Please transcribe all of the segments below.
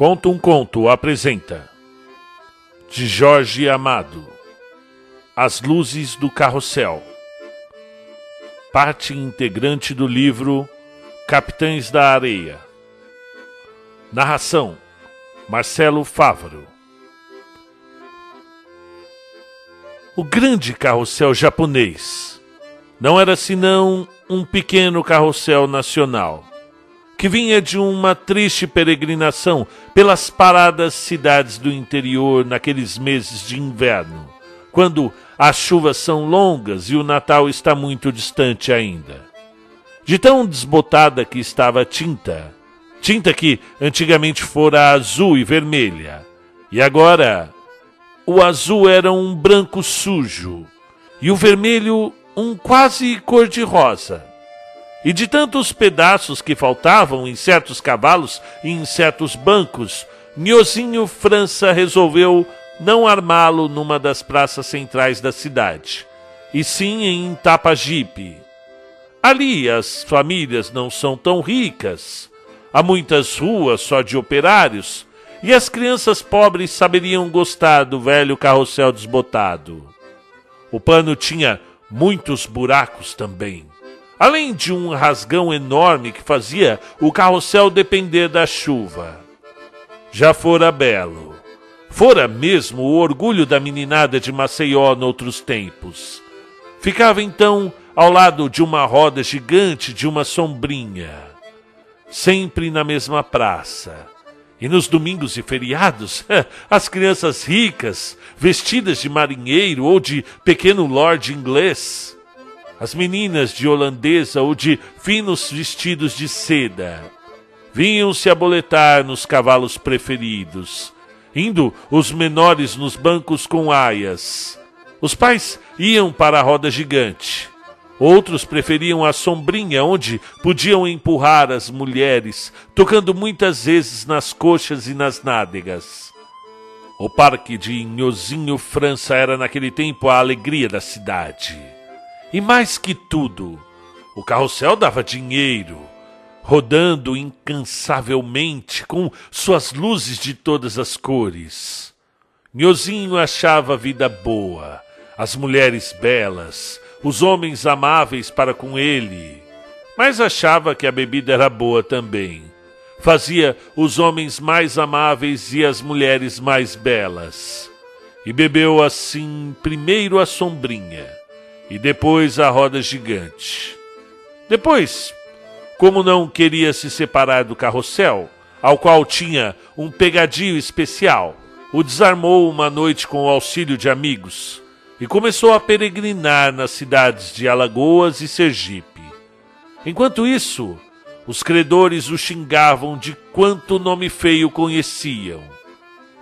Conta um Conto apresenta. De Jorge Amado. As Luzes do Carrossel. Parte integrante do livro Capitães da Areia. Narração Marcelo Fávaro. O grande carrossel japonês. Não era senão um pequeno carrossel nacional que vinha de uma triste peregrinação pelas paradas cidades do interior naqueles meses de inverno, quando as chuvas são longas e o Natal está muito distante ainda. De tão desbotada que estava a tinta, tinta que antigamente fora azul e vermelha, e agora o azul era um branco sujo e o vermelho um quase cor-de-rosa e de tantos pedaços que faltavam em certos cavalos e em certos bancos, Nhozinho França resolveu não armá-lo numa das praças centrais da cidade, e sim em Tapajipe. Ali as famílias não são tão ricas, há muitas ruas só de operários, e as crianças pobres saberiam gostar do velho carrossel desbotado. O pano tinha muitos buracos também além de um rasgão enorme que fazia o carrossel depender da chuva. Já fora belo. Fora mesmo o orgulho da meninada de Maceió noutros tempos. Ficava então ao lado de uma roda gigante de uma sombrinha, sempre na mesma praça. E nos domingos e feriados, as crianças ricas, vestidas de marinheiro ou de pequeno lord inglês, as meninas de holandesa ou de finos vestidos de seda. Vinham se aboletar nos cavalos preferidos, indo os menores nos bancos com aias. Os pais iam para a roda gigante. Outros preferiam a sombrinha, onde podiam empurrar as mulheres, tocando muitas vezes nas coxas e nas nádegas. O parque de Nhozinho França era naquele tempo a alegria da cidade. E mais que tudo, o carrossel dava dinheiro, rodando incansavelmente com suas luzes de todas as cores. Nhozinho achava a vida boa, as mulheres belas, os homens amáveis para com ele, mas achava que a bebida era boa também. Fazia os homens mais amáveis e as mulheres mais belas. E bebeu assim primeiro a sombrinha e depois a roda gigante. Depois, como não queria se separar do carrossel, ao qual tinha um pegadinho especial, o desarmou uma noite com o auxílio de amigos e começou a peregrinar nas cidades de Alagoas e Sergipe. Enquanto isso, os credores o xingavam de quanto nome feio conheciam.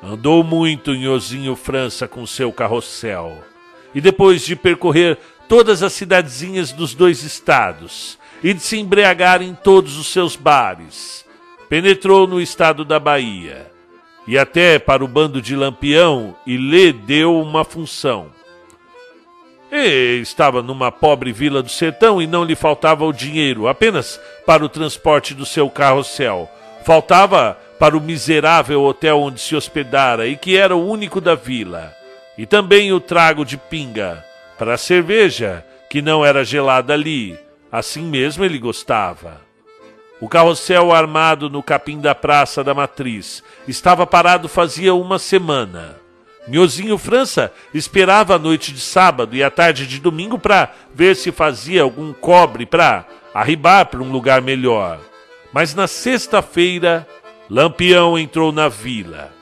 Andou muito em Ozinho França com seu carrossel, e depois de percorrer todas as cidadezinhas dos dois estados e de se embriagar em todos os seus bares. Penetrou no estado da Bahia e até para o bando de Lampião e lhe deu uma função. E estava numa pobre vila do sertão e não lhe faltava o dinheiro apenas para o transporte do seu carrossel. Faltava para o miserável hotel onde se hospedara e que era o único da vila. E também o trago de pinga para a cerveja, que não era gelada ali, assim mesmo ele gostava. O carrossel armado no capim da Praça da Matriz estava parado fazia uma semana. Miozinho França esperava a noite de sábado e a tarde de domingo para ver se fazia algum cobre para arribar para um lugar melhor. Mas na sexta-feira, Lampião entrou na vila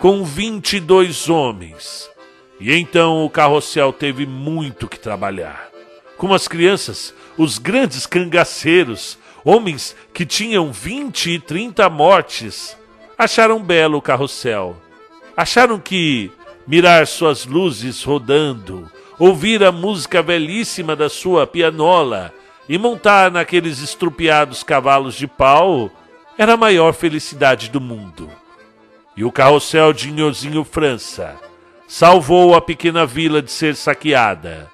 com vinte e dois homens e então o carrossel teve muito que trabalhar. Como as crianças, os grandes cangaceiros, homens que tinham vinte e trinta mortes, acharam belo o carrossel. Acharam que mirar suas luzes rodando, ouvir a música belíssima da sua pianola e montar naqueles estrupiados cavalos de pau era a maior felicidade do mundo. E o carrossel de Nhozinho França salvou a pequena vila de ser saqueada,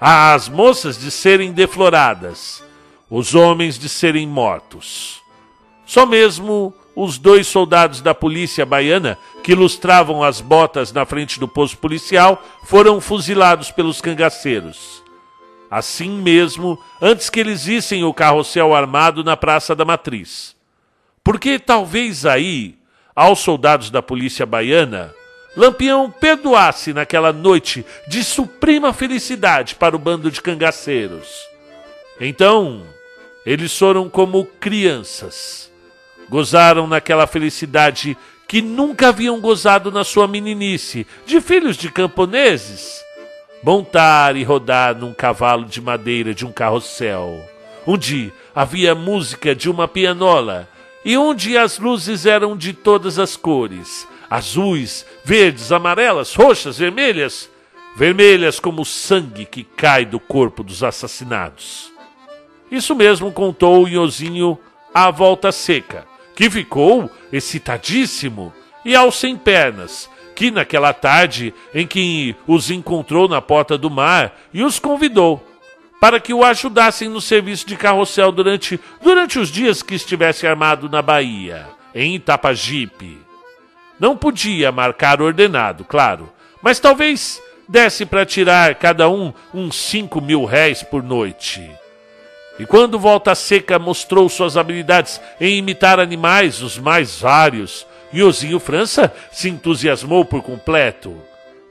as moças de serem defloradas, os homens de serem mortos. Só mesmo os dois soldados da polícia baiana que lustravam as botas na frente do posto policial foram fuzilados pelos cangaceiros. Assim mesmo, antes que eles vissem o carrossel armado na Praça da Matriz. Porque talvez aí, aos soldados da polícia baiana, Lampião perdoasse naquela noite de suprema felicidade para o bando de cangaceiros. Então, eles foram como crianças Gozaram naquela felicidade que nunca haviam gozado na sua meninice, de filhos de camponeses. Montar e rodar num cavalo de madeira de um carrossel, onde havia música de uma pianola e onde as luzes eram de todas as cores azuis, verdes, amarelas, roxas, vermelhas vermelhas como o sangue que cai do corpo dos assassinados. Isso mesmo contou o Iozinho à volta seca que ficou excitadíssimo, e aos sem pernas, que naquela tarde em que os encontrou na porta do mar e os convidou para que o ajudassem no serviço de carrossel durante, durante os dias que estivesse armado na Bahia, em Itapajipe. Não podia marcar ordenado, claro, mas talvez desse para tirar cada um uns cinco mil réis por noite. E quando Volta Seca mostrou suas habilidades em imitar animais os mais vários, Iozinho França se entusiasmou por completo.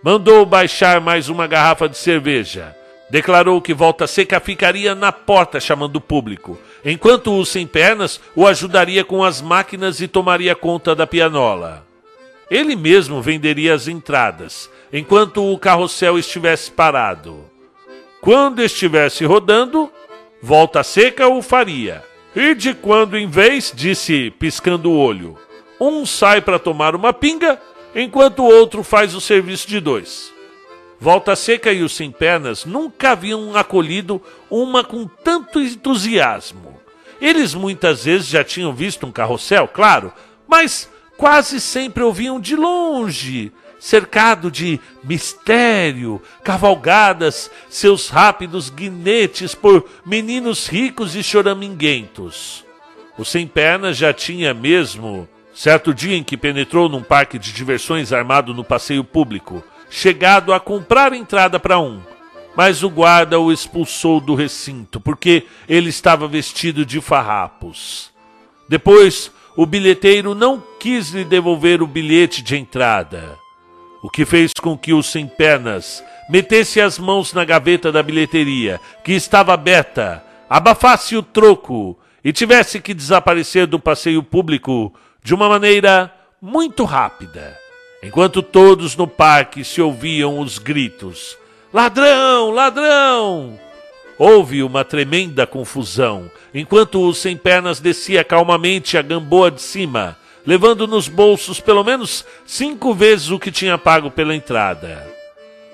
Mandou baixar mais uma garrafa de cerveja. Declarou que Volta Seca ficaria na porta chamando o público, enquanto o Sem Pernas o ajudaria com as máquinas e tomaria conta da pianola. Ele mesmo venderia as entradas, enquanto o carrossel estivesse parado. Quando estivesse rodando, Volta seca o faria. E de quando em vez, disse piscando o olho, um sai para tomar uma pinga, enquanto o outro faz o serviço de dois. Volta Seca e os Sem Pernas nunca haviam acolhido uma com tanto entusiasmo. Eles muitas vezes já tinham visto um carrossel, claro, mas quase sempre ouviam de longe cercado de mistério, cavalgadas seus rápidos guinetes por meninos ricos e choraminguentos. O sem pernas já tinha mesmo, certo dia em que penetrou num parque de diversões armado no passeio público, chegado a comprar entrada para um. Mas o guarda o expulsou do recinto, porque ele estava vestido de farrapos. Depois, o bilheteiro não quis lhe devolver o bilhete de entrada o que fez com que o sem pernas metesse as mãos na gaveta da bilheteria, que estava aberta, abafasse o troco e tivesse que desaparecer do passeio público de uma maneira muito rápida, enquanto todos no parque se ouviam os gritos: Ladrão! Ladrão! Houve uma tremenda confusão, enquanto o sem pernas descia calmamente a gamboa de cima levando nos bolsos pelo menos cinco vezes o que tinha pago pela entrada.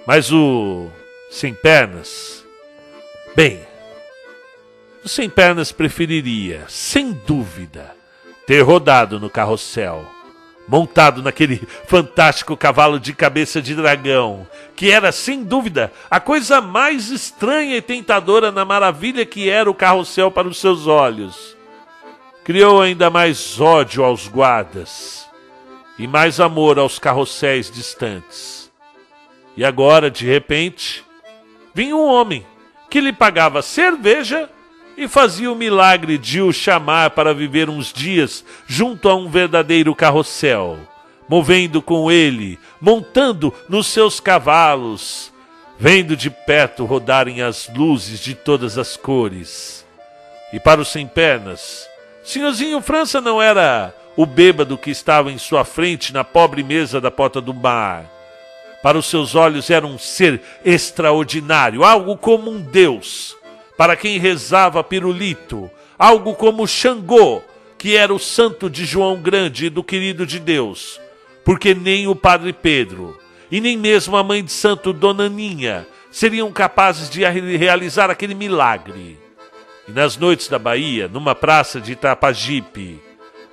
Mas o sem pernas. Bem, o sem pernas preferiria, sem dúvida, ter rodado no carrossel, montado naquele fantástico cavalo de cabeça de dragão, que era, sem dúvida, a coisa mais estranha e tentadora na maravilha que era o carrossel para os seus olhos criou ainda mais ódio aos guardas e mais amor aos carrosséis distantes. E agora, de repente, vinha um homem que lhe pagava cerveja e fazia o milagre de o chamar para viver uns dias junto a um verdadeiro carrossel, movendo com ele, montando nos seus cavalos, vendo de perto rodarem as luzes de todas as cores. E para os sem pernas, Senhorzinho França não era o bêbado que estava em sua frente na pobre mesa da porta do bar. Para os seus olhos era um ser extraordinário, algo como um deus. Para quem rezava pirulito, algo como Xangô, que era o santo de João Grande e do querido de Deus. Porque nem o Padre Pedro e nem mesmo a mãe de santo Dona Ninha seriam capazes de realizar aquele milagre. E nas noites da Bahia, numa praça de Itapajipe,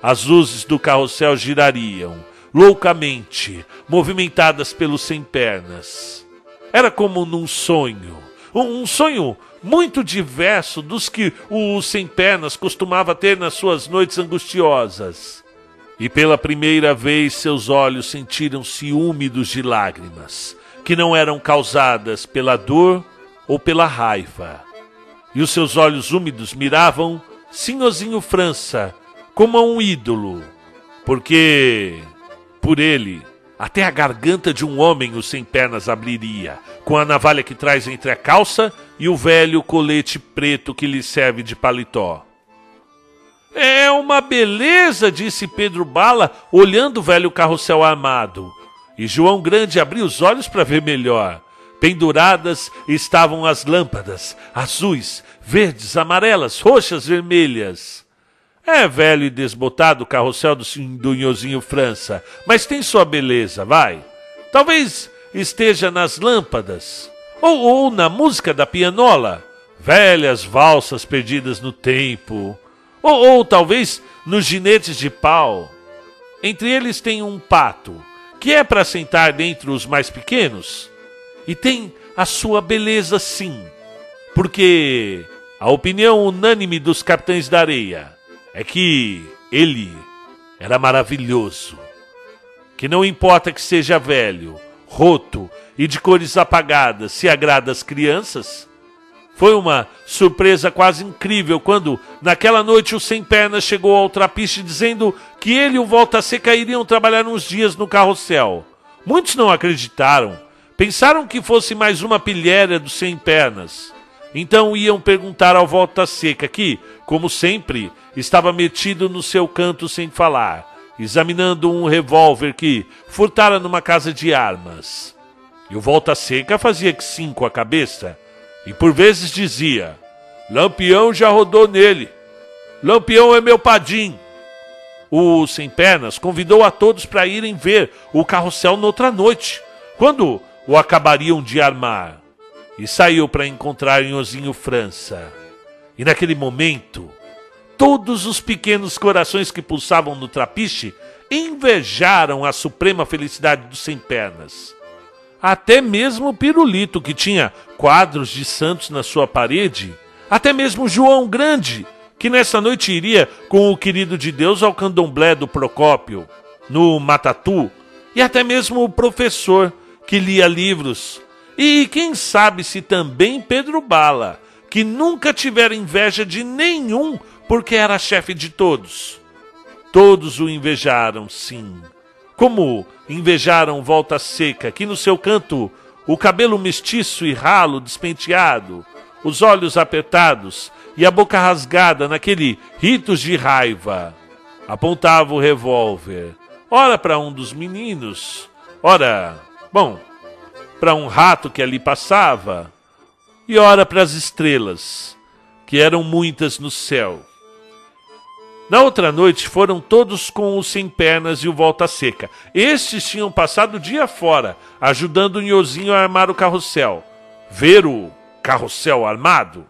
as luzes do carrossel girariam, loucamente, movimentadas pelos sem pernas. Era como num sonho, um sonho muito diverso dos que o sem pernas costumava ter nas suas noites angustiosas. E pela primeira vez seus olhos sentiram-se úmidos de lágrimas, que não eram causadas pela dor ou pela raiva. E os seus olhos úmidos miravam Sinhozinho França como a um ídolo, porque por ele até a garganta de um homem o sem pernas abriria, com a navalha que traz entre a calça e o velho colete preto que lhe serve de paletó. É uma beleza, disse Pedro Bala, olhando o velho carrossel armado. E João Grande abriu os olhos para ver melhor. Penduradas estavam as lâmpadas, azuis, verdes, amarelas, roxas, vermelhas. É velho e desbotado o carrossel do Dunhozinho França, mas tem sua beleza, vai. Talvez esteja nas lâmpadas, ou, ou na música da pianola, velhas valsas perdidas no tempo, ou, ou talvez nos ginetes de pau. Entre eles tem um pato, que é para sentar dentre os mais pequenos, e tem a sua beleza sim, porque a opinião unânime dos capitães da areia é que ele era maravilhoso. Que não importa que seja velho, roto e de cores apagadas, se agrada às crianças. Foi uma surpresa quase incrível quando, naquela noite, o Sem Pernas chegou ao trapiche dizendo que ele e o Volta Seca iriam trabalhar uns dias no carrossel. Muitos não acreditaram. Pensaram que fosse mais uma pilhéria do Sem Pernas. Então iam perguntar ao Volta Seca, que, como sempre, estava metido no seu canto sem falar, examinando um revólver que furtara numa casa de armas. E o Volta Seca fazia que sim com a cabeça, e por vezes dizia: Lampião já rodou nele. Lampião é meu padim. O Sem Pernas convidou a todos para irem ver o carrossel noutra noite, quando o acabariam de armar e saiu para encontrar Nhozinho França. E naquele momento, todos os pequenos corações que pulsavam no trapiche invejaram a suprema felicidade dos sem pernas. Até mesmo o Pirulito, que tinha quadros de santos na sua parede, até mesmo João Grande, que nessa noite iria com o querido de Deus ao candomblé do Procópio, no Matatu, e até mesmo o professor, que lia livros e quem sabe se também Pedro Bala, que nunca tivera inveja de nenhum porque era chefe de todos. Todos o invejaram, sim. Como invejaram Volta Seca, que no seu canto o cabelo mestiço e ralo despenteado, os olhos apertados e a boca rasgada naquele ritos de raiva, apontava o revólver, ora para um dos meninos, ora, bom, para um rato que ali passava, e ora para as estrelas, que eram muitas no céu. Na outra noite foram todos com o Sem Pernas e o Volta Seca. Estes tinham passado o dia fora, ajudando o Nhozinho a armar o carrossel. Ver o carrossel armado?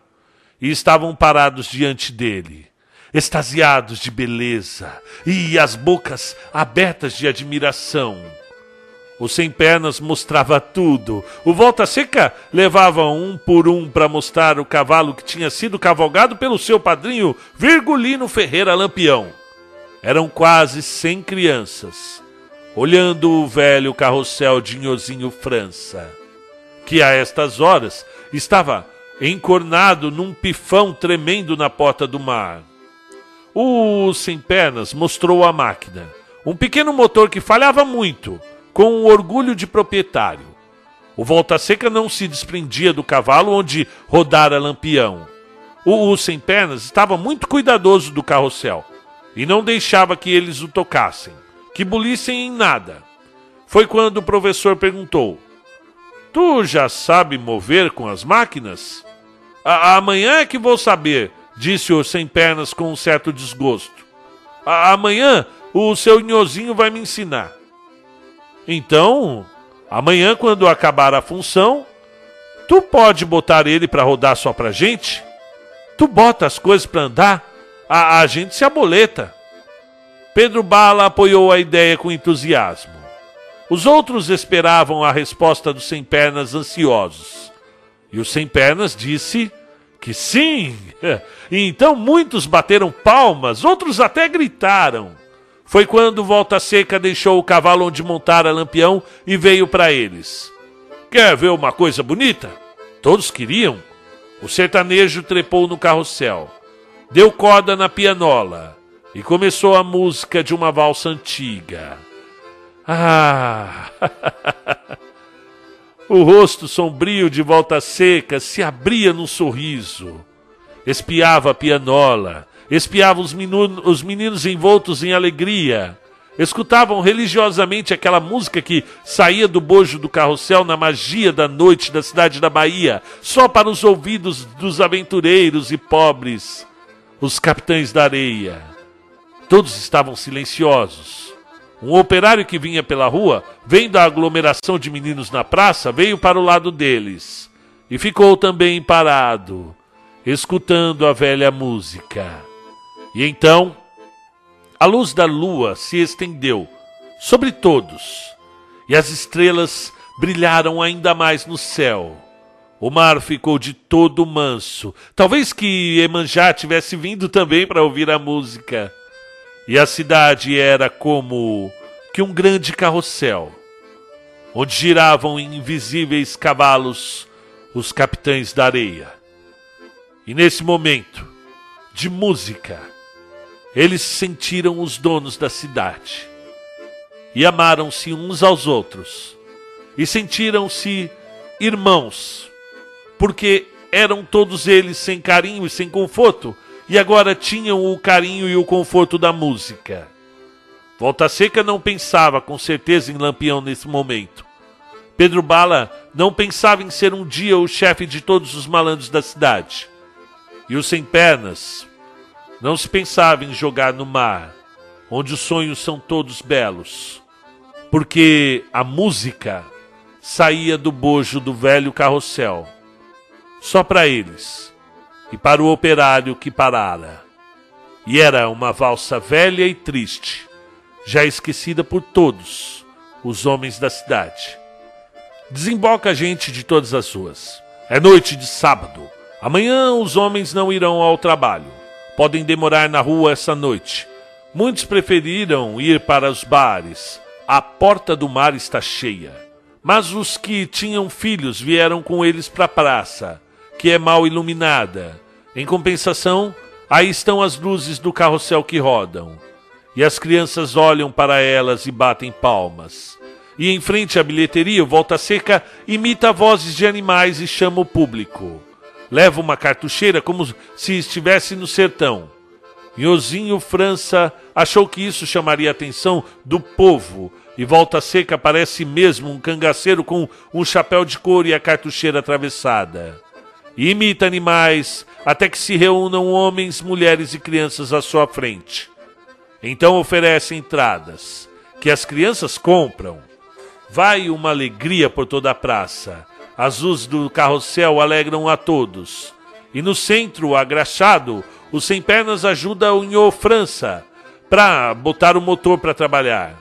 E estavam parados diante dele, extasiados de beleza e as bocas abertas de admiração. O Sem Pernas mostrava tudo. O Volta Seca levava um por um para mostrar o cavalo que tinha sido cavalgado pelo seu padrinho Virgulino Ferreira Lampião. Eram quase cem crianças, olhando o velho carrossel de Nhozinho França, que a estas horas estava encornado num pifão tremendo na porta do mar. O Sem Pernas mostrou a máquina, um pequeno motor que falhava muito com um orgulho de proprietário. O Volta Seca não se desprendia do cavalo onde rodara Lampião. O, o Sem Pernas estava muito cuidadoso do carrossel e não deixava que eles o tocassem, que bulissem em nada. Foi quando o professor perguntou: Tu já sabe mover com as máquinas? A amanhã é que vou saber, disse o Sem Pernas com um certo desgosto. A amanhã o seu nhozinho vai me ensinar. Então, amanhã, quando acabar a função, tu pode botar ele para rodar só pra gente? Tu bota as coisas para andar, a, a gente se aboleta. Pedro Bala apoiou a ideia com entusiasmo. Os outros esperavam a resposta dos Sem Pernas ansiosos. E o Sem Pernas disse que sim. E então muitos bateram palmas, outros até gritaram. Foi quando Volta Seca deixou o cavalo onde montara Lampião e veio para eles. Quer ver uma coisa bonita? Todos queriam. O sertanejo trepou no carrossel, deu corda na pianola e começou a música de uma valsa antiga. Ah! o rosto sombrio de volta seca se abria num sorriso. Espiava a pianola, espiava os, os meninos envoltos em alegria, escutavam religiosamente aquela música que saía do bojo do carrossel na magia da noite da cidade da Bahia, só para os ouvidos dos aventureiros e pobres, os capitães da areia. Todos estavam silenciosos. Um operário que vinha pela rua, vendo a aglomeração de meninos na praça, veio para o lado deles e ficou também parado, escutando a velha música. E então a luz da lua se estendeu sobre todos, e as estrelas brilharam ainda mais no céu. O mar ficou de todo manso. Talvez que Emanjá tivesse vindo também para ouvir a música. E a cidade era como que um grande carrossel, onde giravam invisíveis cavalos os capitães da areia. E nesse momento de música, eles se sentiram os donos da cidade e amaram-se uns aos outros e sentiram-se irmãos, porque eram todos eles sem carinho e sem conforto e agora tinham o carinho e o conforto da música. Volta Seca não pensava com certeza em Lampião nesse momento. Pedro Bala não pensava em ser um dia o chefe de todos os malandros da cidade. E os Sem Pernas não se pensava em jogar no mar, onde os sonhos são todos belos, porque a música saía do bojo do velho carrossel, só para eles e para o operário que parara. E era uma valsa velha e triste, já esquecida por todos os homens da cidade. Desemboca a gente de todas as ruas. É noite de sábado. Amanhã os homens não irão ao trabalho podem demorar na rua essa noite. Muitos preferiram ir para os bares. A porta do mar está cheia. Mas os que tinham filhos vieram com eles para a praça, que é mal iluminada. Em compensação, aí estão as luzes do carrossel que rodam. E as crianças olham para elas e batem palmas. E em frente à bilheteria, o Volta Seca imita vozes de animais e chama o público leva uma cartucheira como se estivesse no sertão. Nhozinho França achou que isso chamaria a atenção do povo e Volta Seca parece mesmo um cangaceiro com um chapéu de couro e a cartucheira atravessada. Imita animais até que se reúnam homens, mulheres e crianças à sua frente. Então oferece entradas, que as crianças compram. Vai uma alegria por toda a praça as luzes do carrossel alegram a todos. E no centro, agrachado, o sem pernas ajuda o Nhô França para botar o motor para trabalhar.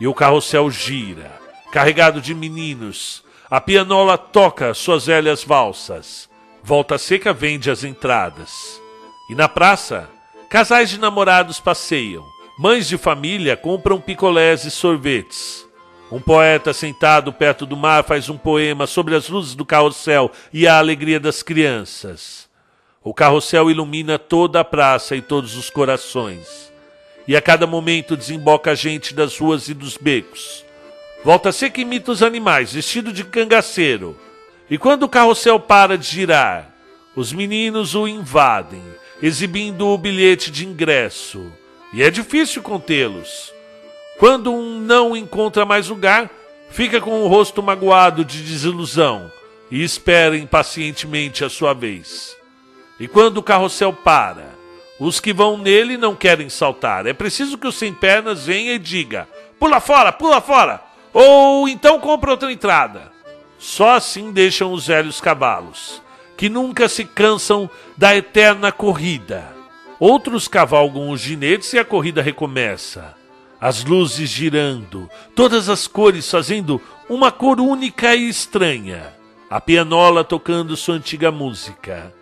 E o carrossel gira, carregado de meninos. A pianola toca suas velhas valsas. Volta Seca vende as entradas. E na praça, casais de namorados passeiam. Mães de família compram picolés e sorvetes. Um poeta sentado perto do mar faz um poema sobre as luzes do carrossel e a alegria das crianças. O carrossel ilumina toda a praça e todos os corações. E a cada momento desemboca a gente das ruas e dos becos. Volta a ser que imita os animais, vestido de cangaceiro. E quando o carrossel para de girar, os meninos o invadem, exibindo o bilhete de ingresso. E é difícil contê-los. Quando um não encontra mais lugar, fica com o rosto magoado de desilusão e espera impacientemente a sua vez. E quando o carrossel para, os que vão nele não querem saltar. É preciso que o sem pernas venha e diga: pula fora, pula fora! Ou então compra outra entrada. Só assim deixam os velhos cavalos, que nunca se cansam da eterna corrida. Outros cavalgam os ginetes e a corrida recomeça as luzes girando, todas as cores fazendo uma cor única e estranha, a pianola tocando sua antiga música.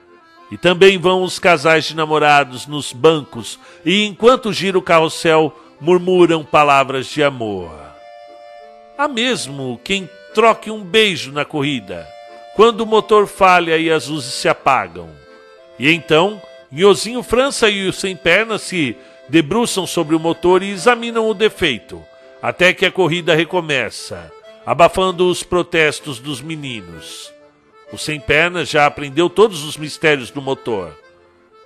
E também vão os casais de namorados nos bancos, e enquanto gira o carrossel, murmuram palavras de amor. Há mesmo quem troque um beijo na corrida, quando o motor falha e as luzes se apagam. E então, Nhozinho França e o Sem Pernas se debruçam sobre o motor e examinam o defeito, até que a corrida recomeça, abafando os protestos dos meninos. O Sem Pernas já aprendeu todos os mistérios do motor.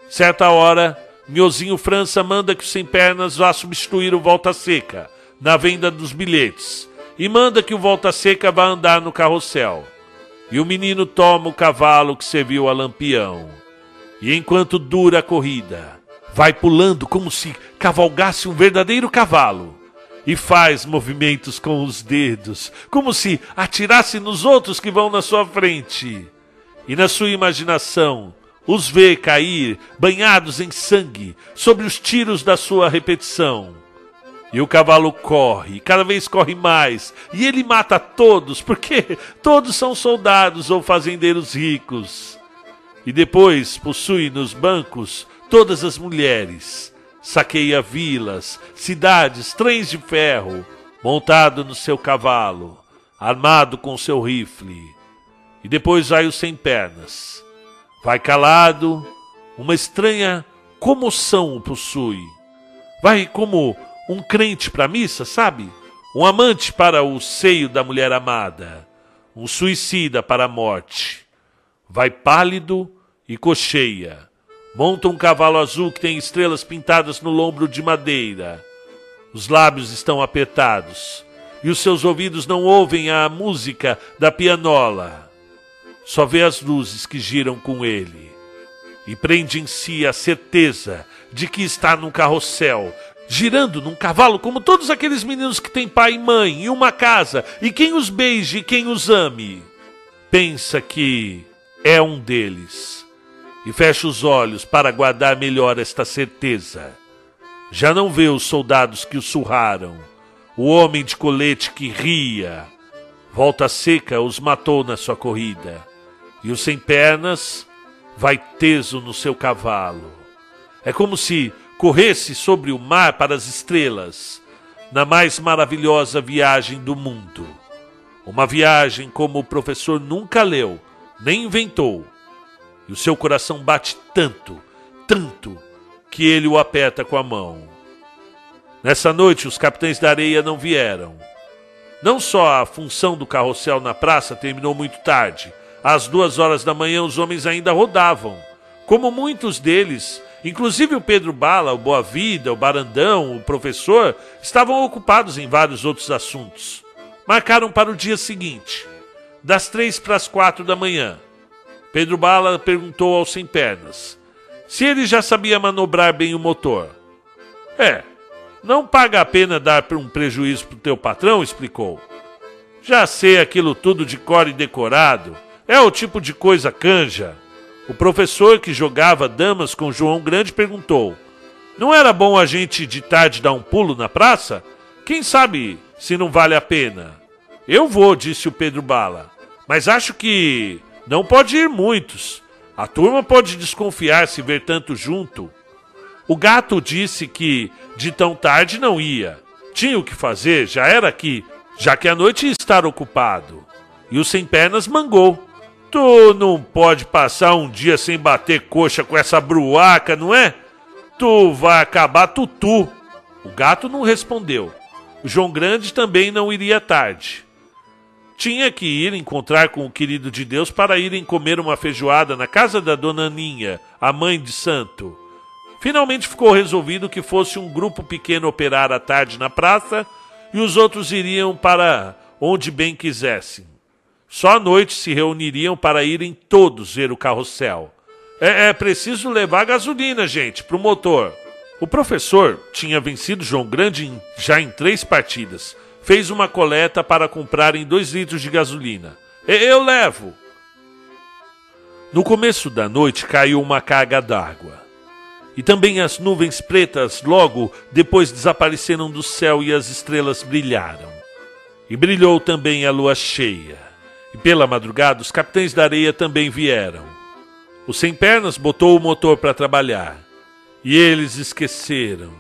Certa hora, Nhozinho França manda que o Sem Pernas vá substituir o Volta Seca na venda dos bilhetes e manda que o Volta Seca vá andar no carrossel. E o menino toma o cavalo que serviu a Lampião. E enquanto dura a corrida, vai pulando como se cavalgasse um verdadeiro cavalo e faz movimentos com os dedos, como se atirasse nos outros que vão na sua frente. E na sua imaginação, os vê cair, banhados em sangue, sobre os tiros da sua repetição. E o cavalo corre, cada vez corre mais, e ele mata todos, porque todos são soldados ou fazendeiros ricos. E depois possui nos bancos todas as mulheres, saqueia vilas, cidades, trens de ferro, montado no seu cavalo, armado com seu rifle. E depois vai o sem pernas. Vai calado, uma estranha comoção o possui. Vai como um crente para a missa, sabe? Um amante para o seio da mulher amada, um suicida para a morte. Vai pálido e cocheia Monta um cavalo azul que tem estrelas pintadas no lombro de madeira. Os lábios estão apertados e os seus ouvidos não ouvem a música da pianola. Só vê as luzes que giram com ele e prende em si a certeza de que está num carrossel, girando num cavalo como todos aqueles meninos que têm pai e mãe e uma casa e quem os beije e quem os ame. Pensa que é um deles e fecha os olhos para guardar melhor esta certeza. Já não vê os soldados que o surraram, o homem de colete que ria. Volta seca os matou na sua corrida, e o sem pernas vai teso no seu cavalo. É como se corresse sobre o mar para as estrelas, na mais maravilhosa viagem do mundo. Uma viagem como o professor nunca leu, nem inventou e o seu coração bate tanto, tanto, que ele o aperta com a mão. Nessa noite, os capitães da areia não vieram. Não só a função do carrossel na praça terminou muito tarde, às duas horas da manhã os homens ainda rodavam. Como muitos deles, inclusive o Pedro Bala, o Boa Vida, o Barandão, o professor, estavam ocupados em vários outros assuntos. Marcaram para o dia seguinte, das três para as quatro da manhã. Pedro Bala perguntou ao Sem Pernas se ele já sabia manobrar bem o motor. É, não paga a pena dar um prejuízo pro teu patrão, explicou. Já sei aquilo tudo de cor e decorado. É o tipo de coisa canja. O professor que jogava damas com João Grande perguntou: Não era bom a gente de tarde dar um pulo na praça? Quem sabe se não vale a pena? Eu vou, disse o Pedro Bala. Mas acho que não pode ir muitos. A turma pode desconfiar se ver tanto junto. O gato disse que de tão tarde não ia. Tinha o que fazer, já era aqui, já que a noite ia estar ocupado. E o sem pernas mangou. Tu não pode passar um dia sem bater coxa com essa bruaca, não é? Tu vai acabar tutu. O gato não respondeu. O João Grande também não iria tarde tinha que ir encontrar com o querido de Deus para irem comer uma feijoada na casa da dona Aninha, a mãe de santo. Finalmente ficou resolvido que fosse um grupo pequeno operar à tarde na praça e os outros iriam para onde bem quisessem. Só à noite se reuniriam para irem todos ver o carrossel. É, é preciso levar gasolina, gente, para o motor. O professor tinha vencido João Grande em, já em três partidas fez uma coleta para comprarem dois litros de gasolina. Eu levo. No começo da noite caiu uma carga d'água. E também as nuvens pretas logo depois desapareceram do céu e as estrelas brilharam. E brilhou também a lua cheia. E pela madrugada os capitães da areia também vieram. O sem pernas botou o motor para trabalhar. E eles esqueceram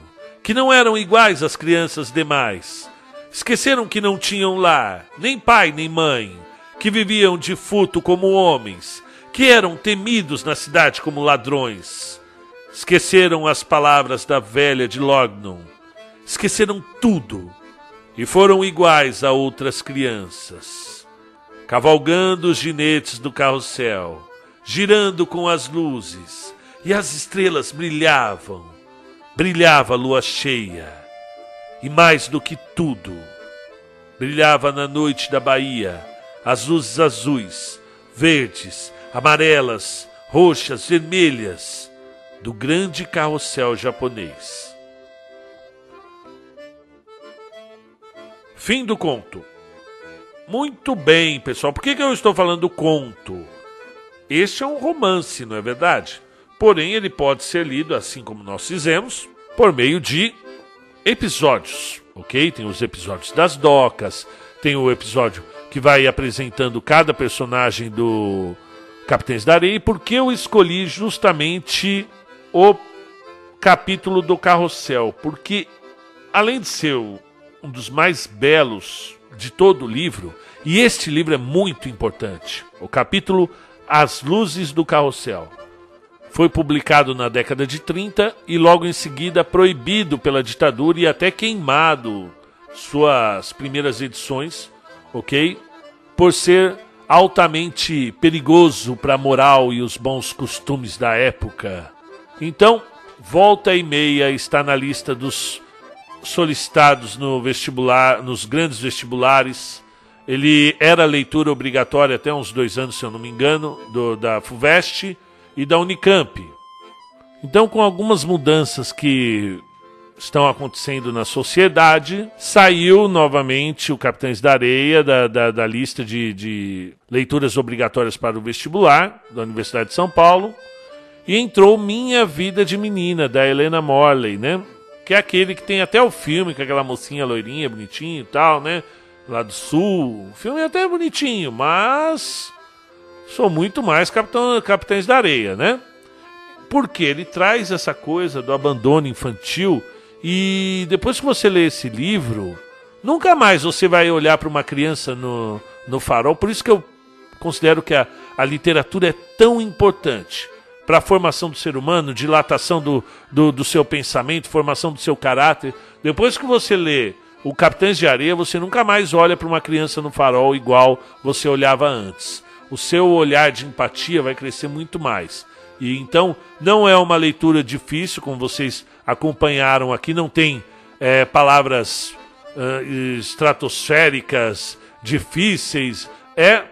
que não eram iguais às crianças demais. Esqueceram que não tinham lar, nem pai nem mãe, que viviam de futo como homens, que eram temidos na cidade como ladrões. Esqueceram as palavras da velha de Lognon. Esqueceram tudo e foram iguais a outras crianças, cavalgando os ginetes do carrossel, girando com as luzes, e as estrelas brilhavam, brilhava a lua cheia, e mais do que tudo, brilhava na noite da Bahia as luzes azuis, verdes, amarelas, roxas, vermelhas do grande carrossel japonês. Fim do conto. Muito bem, pessoal. Por que, que eu estou falando conto? Este é um romance, não é verdade? Porém, ele pode ser lido, assim como nós fizemos, por meio de episódios, ok? Tem os episódios das docas, tem o episódio que vai apresentando cada personagem do Capitães da Areia. E por que eu escolhi justamente o capítulo do Carrossel? Porque, além de ser um dos mais belos de todo o livro, e este livro é muito importante. O capítulo As Luzes do Carrossel. Foi publicado na década de 30 e logo em seguida proibido pela ditadura e até queimado suas primeiras edições, ok? Por ser altamente perigoso para a moral e os bons costumes da época. Então, volta e meia está na lista dos solicitados no vestibular, nos grandes vestibulares. Ele era leitura obrigatória até uns dois anos, se eu não me engano, do, da FUVEST e da Unicamp. Então, com algumas mudanças que estão acontecendo na sociedade, saiu novamente o Capitães da Areia da, da, da lista de, de leituras obrigatórias para o vestibular da Universidade de São Paulo e entrou Minha Vida de Menina, da Helena Morley, né? que é aquele que tem até o filme, com aquela mocinha loirinha, bonitinha e tal, né? Lá do sul. O filme é até bonitinho, mas. Sou muito mais Capitão, Capitães da Areia, né? Porque ele traz essa coisa do abandono infantil e depois que você lê esse livro, nunca mais você vai olhar para uma criança no, no farol. Por isso que eu considero que a, a literatura é tão importante para a formação do ser humano, dilatação do, do, do, seu pensamento, formação do seu caráter. Depois que você lê o Capitães de Areia, você nunca mais olha para uma criança no farol igual você olhava antes. O seu olhar de empatia vai crescer muito mais. E então não é uma leitura difícil, como vocês acompanharam aqui, não tem é, palavras uh, estratosféricas, difíceis. É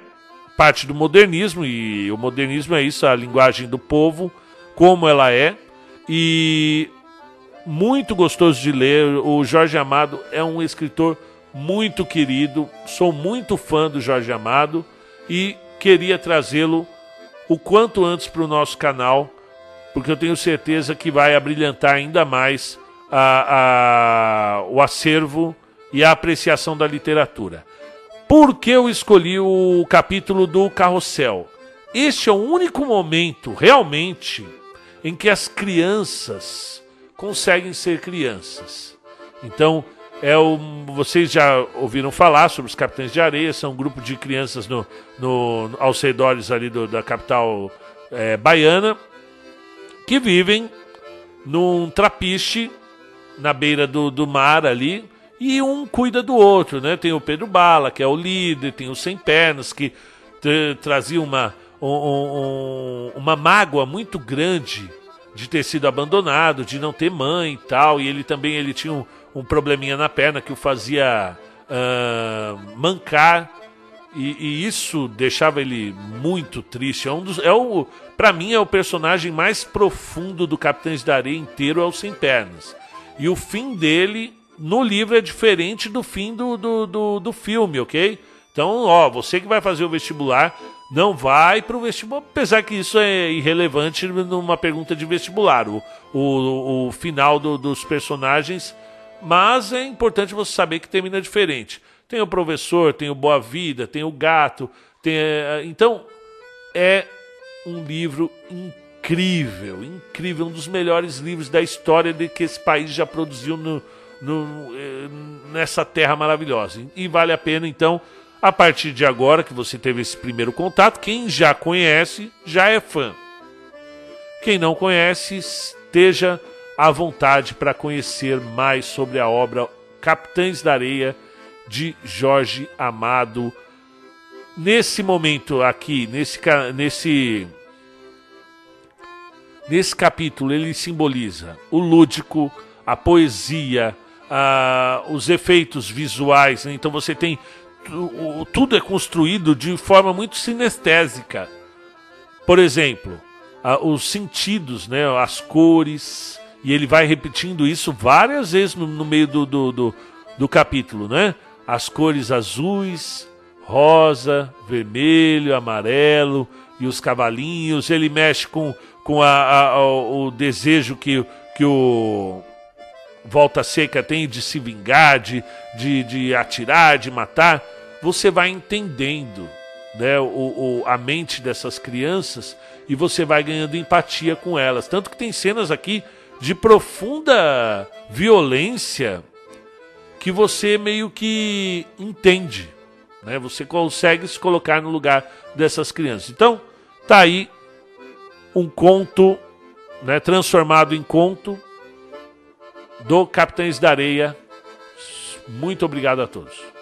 parte do modernismo, e o modernismo é isso, a linguagem do povo, como ela é, e muito gostoso de ler. O Jorge Amado é um escritor muito querido, sou muito fã do Jorge Amado e queria trazê-lo o quanto antes para o nosso canal, porque eu tenho certeza que vai abrilhantar ainda mais a, a, o acervo e a apreciação da literatura. Por que eu escolhi o capítulo do carrossel? Este é o único momento, realmente, em que as crianças conseguem ser crianças. Então, é o, vocês já ouviram falar sobre os Capitães de Areia, são um grupo de crianças no, no, aos redores ali do, da capital é, baiana, que vivem num trapiche na beira do, do mar ali, e um cuida do outro, né? Tem o Pedro Bala, que é o líder, tem o Sem Pernas, que trazia uma, um, um, uma mágoa muito grande de ter sido abandonado, de não ter mãe e tal, e ele também ele tinha um, um probleminha na perna que o fazia uh, mancar, e, e, isso deixava ele muito triste. É um dos, é o, para mim é o personagem mais profundo do Capitães da Areia inteiro é o Sem Pernas. E o fim dele no livro é diferente do fim do, do, do, do filme, ok? Então, ó, você que vai fazer o vestibular, não vai para o vestibular, apesar que isso é irrelevante numa pergunta de vestibular, o, o, o final do, dos personagens, mas é importante você saber que termina diferente. Tem o professor, tem o Boa Vida, tem o gato, tem, é, então é um livro incrível incrível, um dos melhores livros da história de que esse país já produziu no, no, eh, nessa terra maravilhosa. E vale a pena, então, a partir de agora que você teve esse primeiro contato, quem já conhece já é fã. Quem não conhece, esteja à vontade para conhecer mais sobre a obra Capitães da Areia de Jorge Amado. Nesse momento aqui, nesse, nesse, nesse capítulo, ele simboliza o lúdico, a poesia, a, os efeitos visuais. Né? Então você tem. Tudo é construído de forma muito sinestésica. Por exemplo, os sentidos, né? as cores. E ele vai repetindo isso várias vezes no, no meio do, do, do, do capítulo, né? as cores azuis, rosa, vermelho, amarelo e os cavalinhos. Ele mexe com, com a, a, o desejo que, que o Volta Seca tem de se vingar, de, de, de atirar, de matar. Você vai entendendo né, o, o, a mente dessas crianças e você vai ganhando empatia com elas. Tanto que tem cenas aqui de profunda violência que você meio que entende, né? Você consegue se colocar no lugar dessas crianças. Então, tá aí um conto, né, transformado em conto do Capitães da Areia. Muito obrigado a todos.